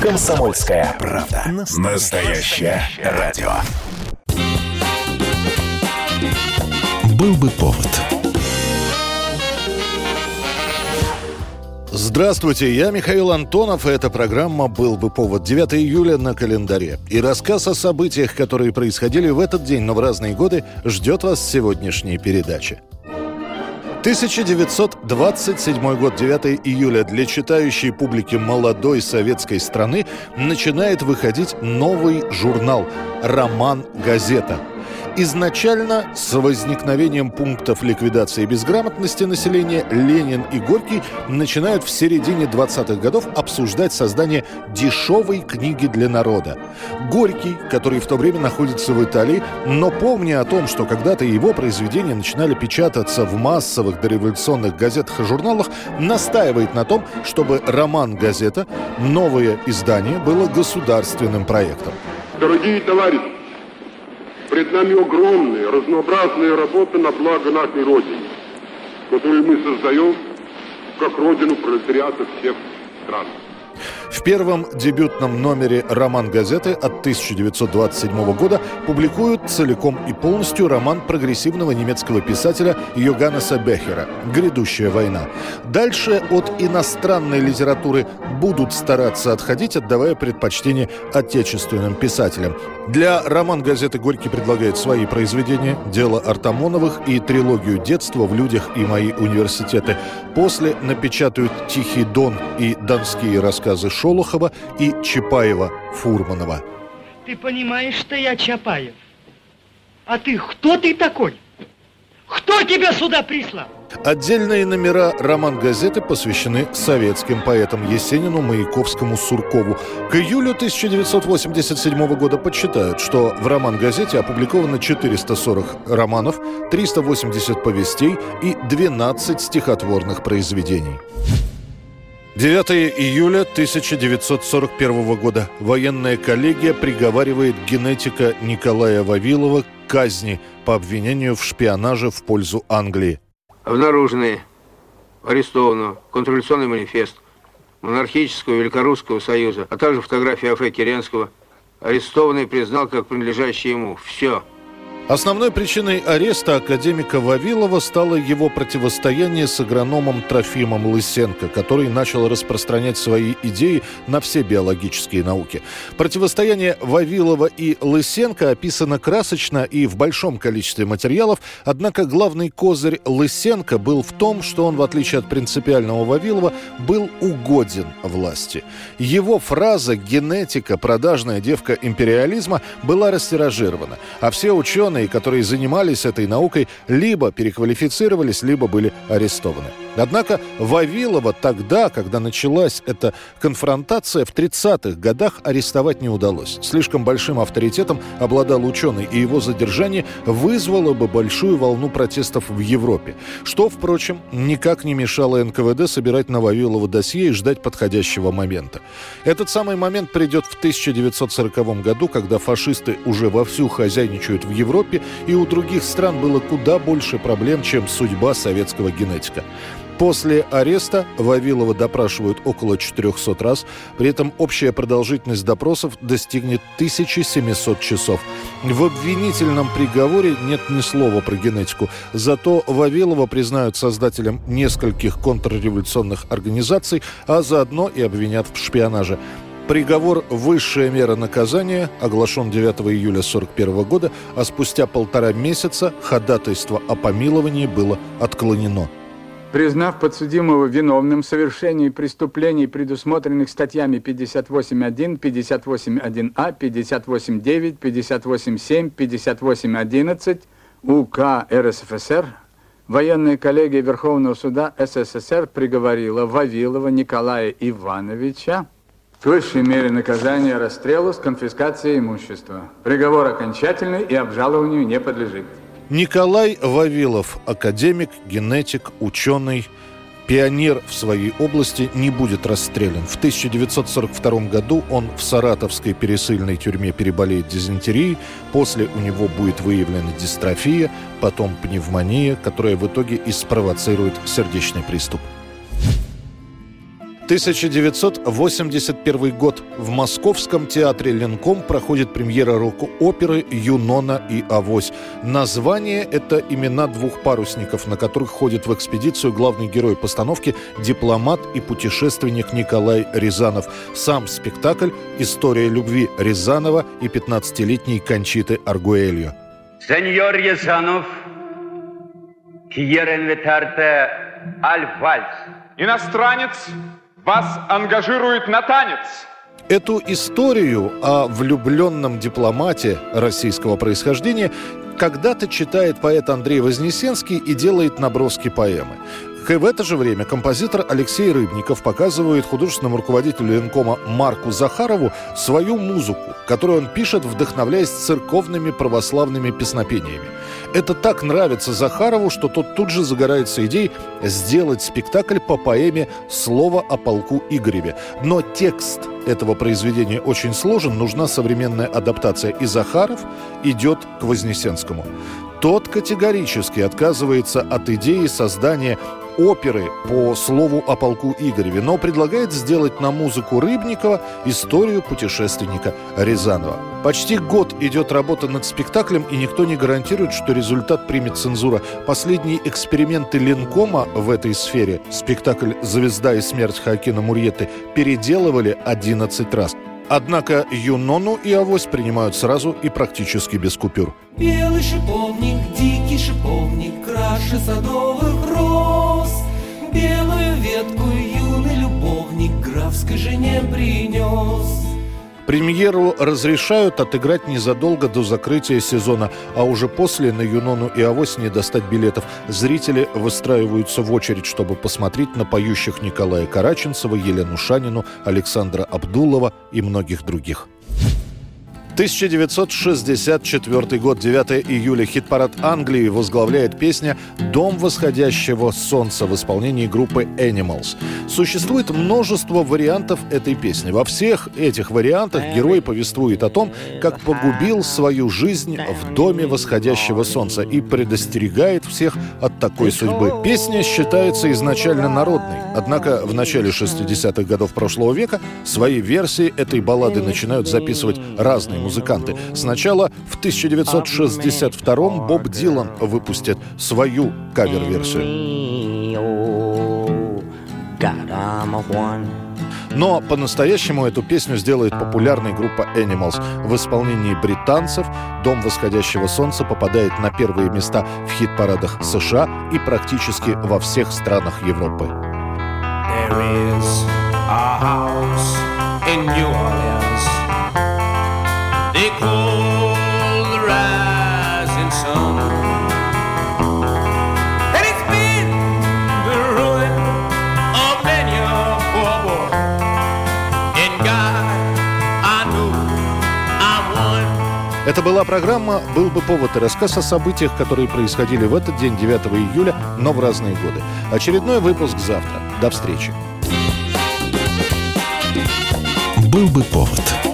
Комсомольская правда. Настоящее радио. Был бы повод. Здравствуйте, я Михаил Антонов, и эта программа «Был бы повод» 9 июля на календаре. И рассказ о событиях, которые происходили в этот день, но в разные годы, ждет вас в сегодняшней передаче. 1927 год, 9 июля, для читающей публики молодой советской страны начинает выходить новый журнал «Роман Газета». Изначально с возникновением пунктов ликвидации безграмотности населения Ленин и Горький начинают в середине 20-х годов обсуждать создание дешевой книги для народа. Горький, который в то время находится в Италии, но помня о том, что когда-то его произведения начинали печататься в массовых дореволюционных газетах и журналах, настаивает на том, чтобы роман «Газета», новое издание, было государственным проектом. Дорогие товарищи, Пред нами огромная, разнообразная работа на благо нашей Родины, которую мы создаем как Родину пролетариата всех стран. В первом дебютном номере роман газеты от 1927 года публикуют целиком и полностью роман прогрессивного немецкого писателя Йоганнеса Бехера «Грядущая война». Дальше от иностранной литературы будут стараться отходить, отдавая предпочтение отечественным писателям. Для роман газеты «Горький» предлагает свои произведения «Дело Артамоновых» и трилогию детства в людях и мои университеты». После напечатают «Тихий дон» и «Донские рассказы Шолохова и Чапаева-Фурманова. Ты понимаешь, что я Чапаев? А ты кто ты такой? Кто тебя сюда прислал? Отдельные номера роман-газеты посвящены советским поэтам Есенину, Маяковскому, Суркову. К июлю 1987 года подсчитают, что в роман-газете опубликовано 440 романов, 380 повестей и 12 стихотворных произведений. 9 июля 1941 года. Военная коллегия приговаривает генетика Николая Вавилова к казни по обвинению в шпионаже в пользу Англии. Обнаружены арестованного контрреволюционный манифест монархического Великорусского союза, а также фотография А.Ф. Керенского. Арестованный признал как принадлежащий ему. Все. Основной причиной ареста академика Вавилова стало его противостояние с агрономом Трофимом Лысенко, который начал распространять свои идеи на все биологические науки. Противостояние Вавилова и Лысенко описано красочно и в большом количестве материалов, однако главный козырь Лысенко был в том, что он, в отличие от принципиального Вавилова, был угоден власти. Его фраза «генетика, продажная девка империализма» была растиражирована, а все ученые ученые, которые занимались этой наукой, либо переквалифицировались, либо были арестованы. Однако Вавилова тогда, когда началась эта конфронтация, в 30-х годах арестовать не удалось. Слишком большим авторитетом обладал ученый, и его задержание вызвало бы большую волну протестов в Европе. Что, впрочем, никак не мешало НКВД собирать на Вавилова досье и ждать подходящего момента. Этот самый момент придет в 1940 году, когда фашисты уже вовсю хозяйничают в Европе, и у других стран было куда больше проблем, чем судьба советского генетика. После ареста Вавилова допрашивают около 400 раз. При этом общая продолжительность допросов достигнет 1700 часов. В обвинительном приговоре нет ни слова про генетику. Зато Вавилова признают создателем нескольких контрреволюционных организаций, а заодно и обвинят в шпионаже. Приговор «Высшая мера наказания» оглашен 9 июля 1941 года, а спустя полтора месяца ходатайство о помиловании было отклонено признав подсудимого виновным в совершении преступлений, предусмотренных статьями 58.1, 58.1а, 58.9, 58.7, 58.11 УК РСФСР, военная коллегия Верховного суда СССР приговорила Вавилова Николая Ивановича к высшей мере наказания расстрелу с конфискацией имущества. Приговор окончательный и обжалованию не подлежит. Николай Вавилов, академик, генетик, ученый, пионер в своей области, не будет расстрелян. В 1942 году он в саратовской пересыльной тюрьме переболеет дизентерией, после у него будет выявлена дистрофия, потом пневмония, которая в итоге и спровоцирует сердечный приступ. 1981 год. В Московском театре «Ленком» проходит премьера рок-оперы «Юнона и Авось». Название – это имена двух парусников, на которых ходит в экспедицию главный герой постановки – дипломат и путешественник Николай Рязанов. Сам спектакль – история любви Рязанова и 15-летней Кончиты Аргуэльо. Сеньор Рязанов, vetarte al vals. Иностранец вас ангажирует на танец. Эту историю о влюбленном дипломате российского происхождения когда-то читает поэт Андрей Вознесенский и делает наброски поэмы. В это же время композитор Алексей Рыбников показывает художественному руководителю Ленкома Марку Захарову свою музыку, которую он пишет, вдохновляясь церковными православными песнопениями. Это так нравится Захарову, что тот тут же загорается идеей сделать спектакль по поэме «Слово о полку Игореве». Но текст этого произведения очень сложен, нужна современная адаптация, и Захаров идет к Вознесенскому. Тот категорически отказывается от идеи создания оперы по слову о полку Игореве, но предлагает сделать на музыку Рыбникова историю путешественника Рязанова. Почти год идет работа над спектаклем, и никто не гарантирует, что результат примет цензура. Последние эксперименты Ленкома в этой сфере, спектакль «Звезда и смерть» Хакина Мурьеты, переделывали 11 раз. Однако Юнону и Авось принимают сразу и практически без купюр. Белый шиповник, дикий шиповник, краше садовых роз. Ветку юный любовник графской жене принес. Премьеру разрешают отыграть незадолго до закрытия сезона, а уже после на Юнону и Авось не достать билетов. Зрители выстраиваются в очередь, чтобы посмотреть на поющих Николая Караченцева, Елену Шанину, Александра Абдулова и многих других. 1964 год, 9 июля. Хит-парад Англии возглавляет песня «Дом восходящего солнца» в исполнении группы Animals. Существует множество вариантов этой песни. Во всех этих вариантах герой повествует о том, как погубил свою жизнь в доме восходящего солнца и предостерегает всех от такой судьбы. Песня считается изначально народной, однако в начале 60-х годов прошлого века свои версии этой баллады начинают записывать разные музыканты. Сначала в 1962-м Боб Дилан выпустит свою кавер-версию. Но по-настоящему эту песню сделает популярной группа Animals. В исполнении британцев «Дом восходящего солнца» попадает на первые места в хит-парадах США и практически во всех странах Европы. There is a house in New Orleans. They call the rising sun. And it's been the ruin of many a poor boy. And God, I know I'm one. Это была программа «Был бы повод» и рассказ о событиях, которые происходили в этот день, 9 июля, но в разные годы. Очередной выпуск завтра. До встречи. «Был бы повод»